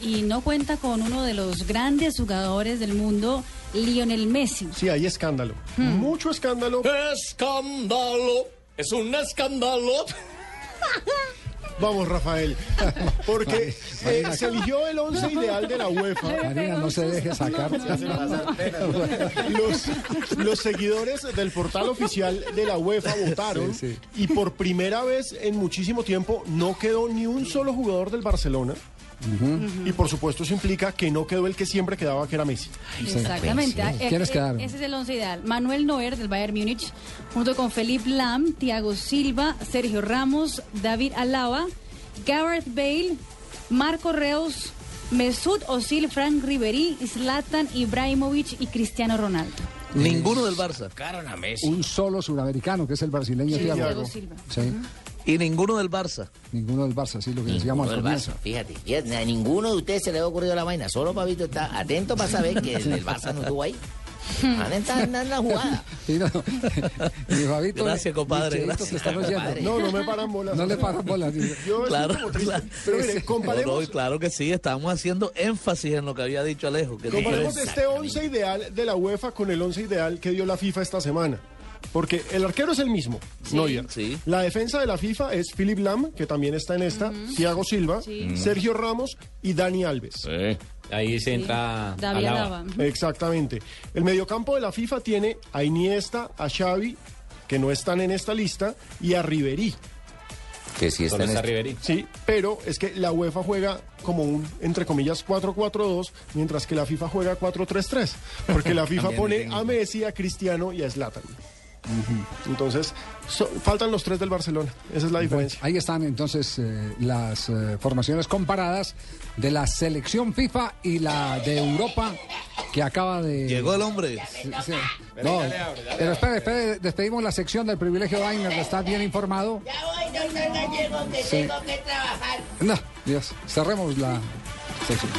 Y no cuenta con uno de los grandes jugadores del mundo, Lionel Messi. Sí, hay escándalo. Mucho escándalo. Escándalo, es un escándalo. Vamos, Rafael. Porque eh, se eligió el once ideal de la UEFA. Marina, no se deje sacar. Los, los seguidores del portal oficial de la UEFA votaron Sí, sí. y por primera vez en muchísimo tiempo no quedó ni un solo jugador del Barcelona. Y por supuesto eso implica que no quedó el que siempre quedaba, que era Messi. Exactamente. Eh, ¿Quiénes eh, quedaron? Ese es el once ideal. Manuel Neuer del Bayern Múnich, junto con Felipe Lam, Thiago Silva, Sergio Ramos, David Alaba, Gareth Bale, Marco Reus, Mesut Özil, Frank Ribery, Zlatan Ibrahimovic y Cristiano Ronaldo. Ninguno del Barça. Un solo suramericano, que es el brasileño Sí, Thiago. Thiago Silva. Sí, Y ninguno del Barça. ninguno del Barça, sí, lo que decíamos al comienzo. Barça, fíjate, fíjate, a ninguno de ustedes se le ha ocurrido la vaina, solo Pabito está atento para saber que el, el Barça no estuvo ahí. Van a estar en la jugada. Sí, no. Mi Fabito, Gracias, compadre, mi gracias. Compadre. No, no me paran bolas. No le paran bolas. Yo Claro. Pero mire, no, comparemos, claro que sí, estamos haciendo énfasis en lo que había dicho Alejo. Que comparemos este once ideal de la UEFA con el once ideal que dio la FIFA esta semana. Porque el arquero es el mismo, Neuer. Sí. La defensa de la FIFA es Philip Lam, que también está en esta, Thiago Silva, Sergio Ramos y Dani Alves. Ahí se entra David Alaba. Exactamente. El mediocampo de la FIFA tiene a Iniesta, a Xavi, que no están en esta lista, y a Ribery. Que sí ¿Dónde está Riveri? Sí, pero es que la UEFA juega como un, entre comillas, 4-4-2, mientras que la FIFA juega 4-3-3. Porque la FIFA pone a Messi, a Cristiano y a Zlatan. Entonces, so- faltan los tres del Barcelona. Esa es la diferencia. Ahí están entonces eh, las eh, formaciones comparadas de la selección FIFA y la de Europa que acaba de... Llegó el hombre. Sí, sí. No, pero espere, espere, despedimos la sección del privilegio Dainer, está bien informado. Ya voy, doctor Gallego, que Sí. tengo que trabajar. No, Dios, cerremos la sección.